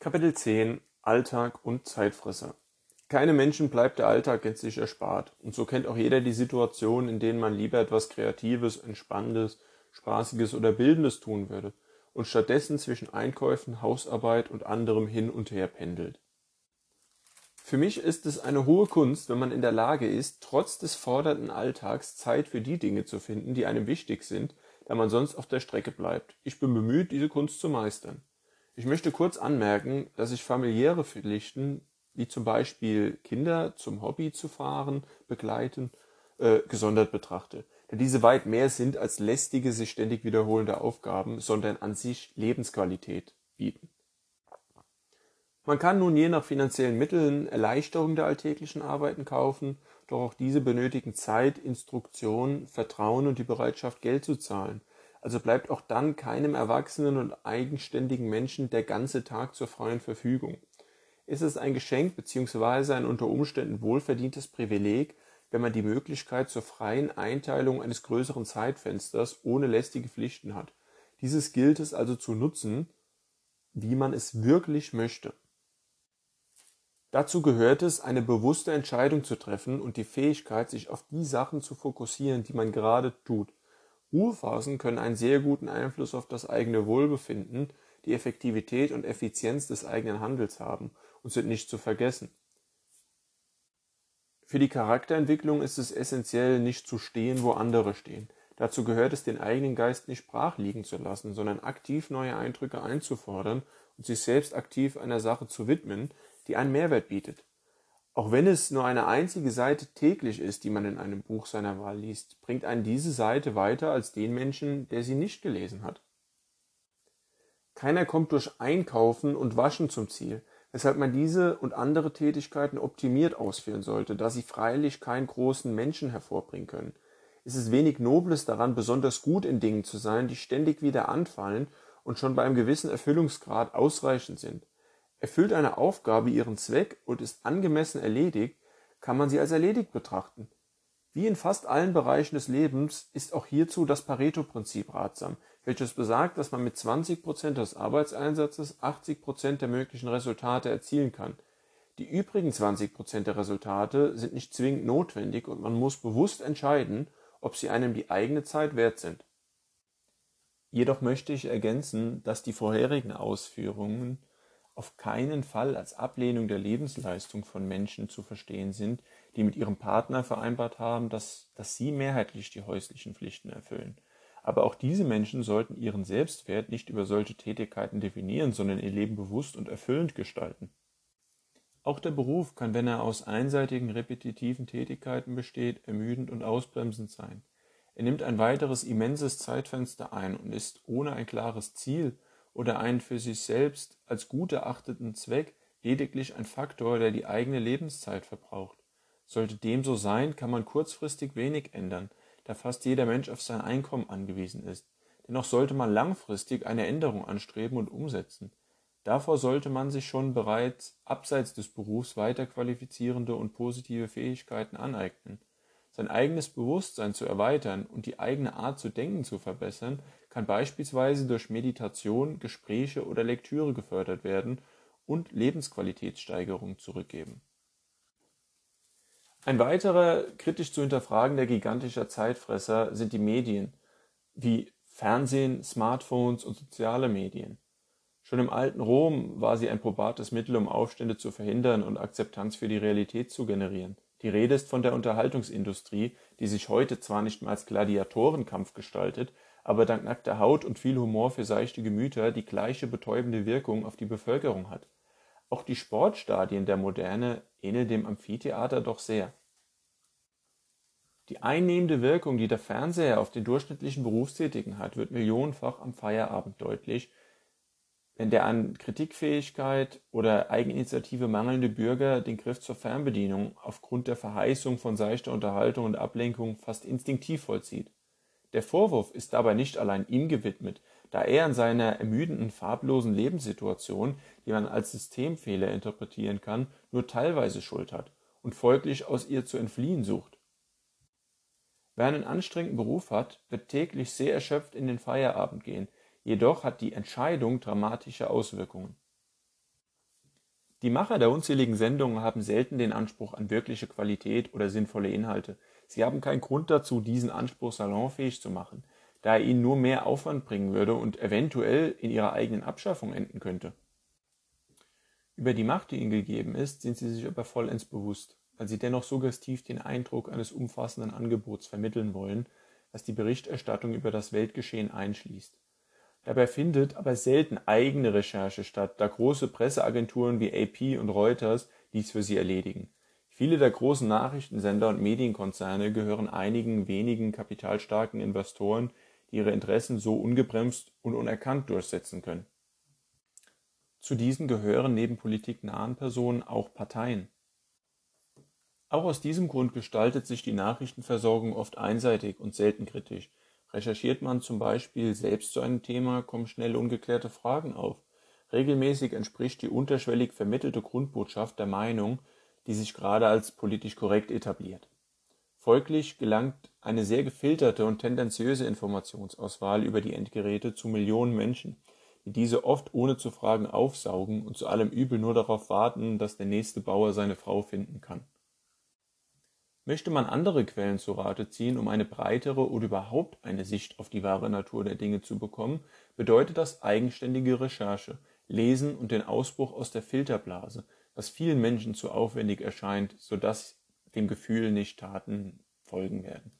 Kapitel 10 Alltag und Zeitfresser Keine Menschen bleibt der Alltag gänzlich erspart, und so kennt auch jeder die Situation, in denen man lieber etwas Kreatives, Entspannendes, Spaßiges oder Bildendes tun würde und stattdessen zwischen Einkäufen, Hausarbeit und anderem hin und her pendelt. Für mich ist es eine hohe Kunst, wenn man in der Lage ist, trotz des fordernden Alltags Zeit für die Dinge zu finden, die einem wichtig sind, da man sonst auf der Strecke bleibt. Ich bin bemüht, diese Kunst zu meistern. Ich möchte kurz anmerken, dass ich familiäre Pflichten, wie zum Beispiel Kinder zum Hobby zu fahren, begleiten, äh, gesondert betrachte. Da diese weit mehr sind als lästige, sich ständig wiederholende Aufgaben, sondern an sich Lebensqualität bieten. Man kann nun je nach finanziellen Mitteln Erleichterung der alltäglichen Arbeiten kaufen, doch auch diese benötigen Zeit, Instruktion, Vertrauen und die Bereitschaft, Geld zu zahlen. Also bleibt auch dann keinem erwachsenen und eigenständigen Menschen der ganze Tag zur freien Verfügung. Ist es ein Geschenk bzw. ein unter Umständen wohlverdientes Privileg, wenn man die Möglichkeit zur freien Einteilung eines größeren Zeitfensters ohne lästige Pflichten hat. Dieses gilt es also zu nutzen, wie man es wirklich möchte. Dazu gehört es, eine bewusste Entscheidung zu treffen und die Fähigkeit, sich auf die Sachen zu fokussieren, die man gerade tut. Ruhephasen können einen sehr guten Einfluss auf das eigene Wohlbefinden, die Effektivität und Effizienz des eigenen Handels haben und sind nicht zu vergessen. Für die Charakterentwicklung ist es essentiell, nicht zu stehen, wo andere stehen. Dazu gehört es, den eigenen Geist nicht brach liegen zu lassen, sondern aktiv neue Eindrücke einzufordern und sich selbst aktiv einer Sache zu widmen, die einen Mehrwert bietet. Auch wenn es nur eine einzige Seite täglich ist, die man in einem Buch seiner Wahl liest, bringt einen diese Seite weiter als den Menschen, der sie nicht gelesen hat. Keiner kommt durch Einkaufen und Waschen zum Ziel, weshalb man diese und andere Tätigkeiten optimiert ausführen sollte, da sie freilich keinen großen Menschen hervorbringen können. Es ist wenig Nobles daran, besonders gut in Dingen zu sein, die ständig wieder anfallen und schon bei einem gewissen Erfüllungsgrad ausreichend sind. Erfüllt eine Aufgabe ihren Zweck und ist angemessen erledigt, kann man sie als erledigt betrachten. Wie in fast allen Bereichen des Lebens ist auch hierzu das Pareto-Prinzip ratsam, welches besagt, dass man mit 20 Prozent des Arbeitseinsatzes 80 Prozent der möglichen Resultate erzielen kann. Die übrigen 20 Prozent der Resultate sind nicht zwingend notwendig und man muss bewusst entscheiden, ob sie einem die eigene Zeit wert sind. Jedoch möchte ich ergänzen, dass die vorherigen Ausführungen auf keinen Fall als Ablehnung der Lebensleistung von Menschen zu verstehen sind, die mit ihrem Partner vereinbart haben, dass, dass sie mehrheitlich die häuslichen Pflichten erfüllen. Aber auch diese Menschen sollten ihren Selbstwert nicht über solche Tätigkeiten definieren, sondern ihr Leben bewusst und erfüllend gestalten. Auch der Beruf kann, wenn er aus einseitigen repetitiven Tätigkeiten besteht, ermüdend und ausbremsend sein. Er nimmt ein weiteres immenses Zeitfenster ein und ist ohne ein klares Ziel oder einen für sich selbst als gut erachteten Zweck lediglich ein Faktor, der die eigene Lebenszeit verbraucht. Sollte dem so sein, kann man kurzfristig wenig ändern, da fast jeder Mensch auf sein Einkommen angewiesen ist. Dennoch sollte man langfristig eine Änderung anstreben und umsetzen. Davor sollte man sich schon bereits abseits des Berufs weiter qualifizierende und positive Fähigkeiten aneignen. Sein eigenes Bewusstsein zu erweitern und die eigene Art zu denken zu verbessern, kann beispielsweise durch Meditation, Gespräche oder Lektüre gefördert werden und Lebensqualitätssteigerung zurückgeben. Ein weiterer kritisch zu hinterfragender gigantischer Zeitfresser sind die Medien, wie Fernsehen, Smartphones und soziale Medien. Schon im alten Rom war sie ein probates Mittel, um Aufstände zu verhindern und Akzeptanz für die Realität zu generieren. Die Rede ist von der Unterhaltungsindustrie, die sich heute zwar nicht mehr als Gladiatorenkampf gestaltet, aber dank nackter Haut und viel Humor für seichte Gemüter die gleiche betäubende Wirkung auf die Bevölkerung hat. Auch die Sportstadien der Moderne ähneln dem Amphitheater doch sehr. Die einnehmende Wirkung, die der Fernseher auf den durchschnittlichen Berufstätigen hat, wird millionenfach am Feierabend deutlich, wenn der an Kritikfähigkeit oder Eigeninitiative mangelnde Bürger den Griff zur Fernbedienung aufgrund der Verheißung von seichter Unterhaltung und Ablenkung fast instinktiv vollzieht. Der Vorwurf ist dabei nicht allein ihm gewidmet, da er in seiner ermüdenden, farblosen Lebenssituation, die man als Systemfehler interpretieren kann, nur teilweise Schuld hat und folglich aus ihr zu entfliehen sucht. Wer einen anstrengenden Beruf hat, wird täglich sehr erschöpft in den Feierabend gehen, jedoch hat die Entscheidung dramatische Auswirkungen. Die Macher der unzähligen Sendungen haben selten den Anspruch an wirkliche Qualität oder sinnvolle Inhalte. Sie haben keinen Grund dazu, diesen Anspruch salonfähig zu machen, da er ihnen nur mehr Aufwand bringen würde und eventuell in ihrer eigenen Abschaffung enden könnte. Über die Macht, die ihnen gegeben ist, sind sie sich aber vollends bewusst, weil sie dennoch suggestiv den Eindruck eines umfassenden Angebots vermitteln wollen, was die Berichterstattung über das Weltgeschehen einschließt. Dabei findet aber selten eigene Recherche statt, da große Presseagenturen wie AP und Reuters dies für sie erledigen. Viele der großen Nachrichtensender und Medienkonzerne gehören einigen wenigen kapitalstarken Investoren, die ihre Interessen so ungebremst und unerkannt durchsetzen können. Zu diesen gehören neben politiknahen Personen auch Parteien. Auch aus diesem Grund gestaltet sich die Nachrichtenversorgung oft einseitig und selten kritisch. Recherchiert man zum Beispiel selbst zu einem Thema, kommen schnell ungeklärte Fragen auf. Regelmäßig entspricht die unterschwellig vermittelte Grundbotschaft der Meinung, die sich gerade als politisch korrekt etabliert. Folglich gelangt eine sehr gefilterte und tendenziöse Informationsauswahl über die Endgeräte zu Millionen Menschen, die diese oft ohne zu fragen aufsaugen und zu allem Übel nur darauf warten, dass der nächste Bauer seine Frau finden kann. Möchte man andere Quellen zu Rate ziehen, um eine breitere oder überhaupt eine Sicht auf die wahre Natur der Dinge zu bekommen, bedeutet das eigenständige Recherche, Lesen und den Ausbruch aus der Filterblase, was vielen Menschen zu aufwendig erscheint, so dass dem Gefühl nicht Taten folgen werden.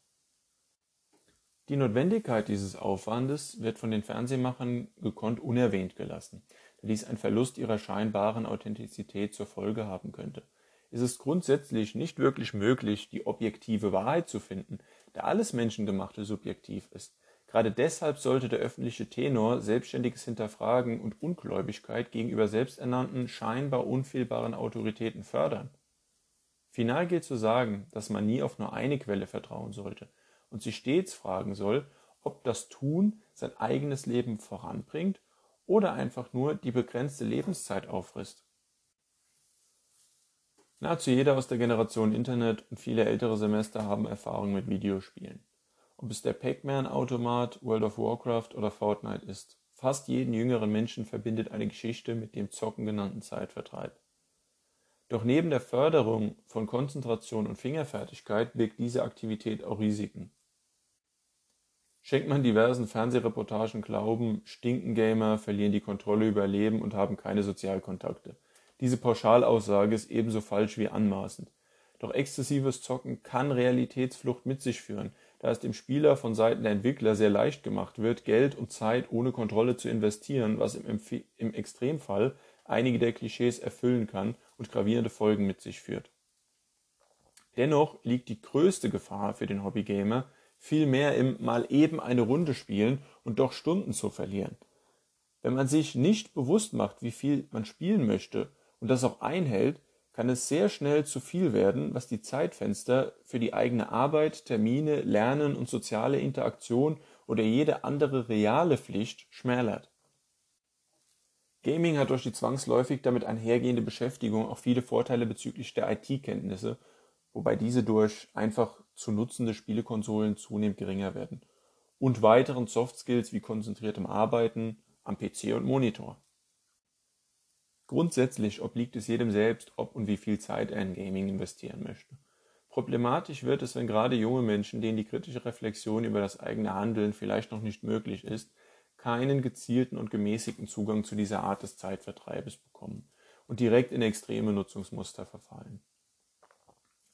Die Notwendigkeit dieses Aufwandes wird von den Fernsehmachern gekonnt unerwähnt gelassen, da dies einen Verlust ihrer scheinbaren Authentizität zur Folge haben könnte ist es grundsätzlich nicht wirklich möglich, die objektive Wahrheit zu finden, da alles Menschengemachte subjektiv ist. Gerade deshalb sollte der öffentliche Tenor selbstständiges Hinterfragen und Ungläubigkeit gegenüber selbsternannten, scheinbar unfehlbaren Autoritäten fördern. Final gilt zu sagen, dass man nie auf nur eine Quelle vertrauen sollte und sich stets fragen soll, ob das Tun sein eigenes Leben voranbringt oder einfach nur die begrenzte Lebenszeit auffrisst. Nahezu jeder aus der Generation Internet und viele ältere Semester haben Erfahrung mit Videospielen. Ob es der Pac-Man-Automat, World of Warcraft oder Fortnite ist. Fast jeden jüngeren Menschen verbindet eine Geschichte mit dem Zocken genannten Zeitvertreib. Doch neben der Förderung von Konzentration und Fingerfertigkeit birgt diese Aktivität auch Risiken. Schenkt man diversen Fernsehreportagen Glauben, stinken Gamer, verlieren die Kontrolle über Leben und haben keine Sozialkontakte. Diese Pauschalaussage ist ebenso falsch wie anmaßend. Doch exzessives Zocken kann Realitätsflucht mit sich führen, da es dem Spieler von Seiten der Entwickler sehr leicht gemacht wird, Geld und Zeit ohne Kontrolle zu investieren, was im, im Extremfall einige der Klischees erfüllen kann und gravierende Folgen mit sich führt. Dennoch liegt die größte Gefahr für den Hobbygamer vielmehr im mal eben eine Runde spielen und doch Stunden zu verlieren. Wenn man sich nicht bewusst macht, wie viel man spielen möchte und das auch einhält, kann es sehr schnell zu viel werden, was die Zeitfenster für die eigene Arbeit, Termine, Lernen und soziale Interaktion oder jede andere reale Pflicht schmälert. Gaming hat durch die zwangsläufig damit einhergehende Beschäftigung auch viele Vorteile bezüglich der IT-Kenntnisse, wobei diese durch einfach zu nutzende Spielekonsolen zunehmend geringer werden. Und weiteren Soft Skills wie konzentriertem Arbeiten am PC und Monitor. Grundsätzlich obliegt es jedem selbst, ob und wie viel Zeit er in Gaming investieren möchte. Problematisch wird es, wenn gerade junge Menschen, denen die kritische Reflexion über das eigene Handeln vielleicht noch nicht möglich ist, keinen gezielten und gemäßigten Zugang zu dieser Art des Zeitvertreibes bekommen und direkt in extreme Nutzungsmuster verfallen.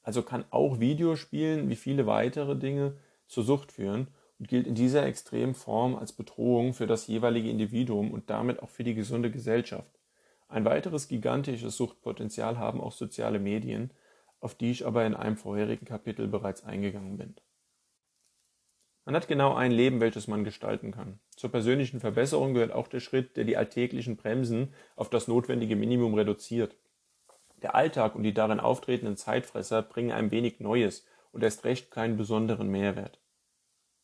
Also kann auch Videospielen wie viele weitere Dinge zur Sucht führen und gilt in dieser extremen Form als Bedrohung für das jeweilige Individuum und damit auch für die gesunde Gesellschaft. Ein weiteres gigantisches Suchtpotenzial haben auch soziale Medien, auf die ich aber in einem vorherigen Kapitel bereits eingegangen bin. Man hat genau ein Leben, welches man gestalten kann. Zur persönlichen Verbesserung gehört auch der Schritt, der die alltäglichen Bremsen auf das notwendige Minimum reduziert. Der Alltag und die darin auftretenden Zeitfresser bringen ein wenig Neues und erst recht keinen besonderen Mehrwert.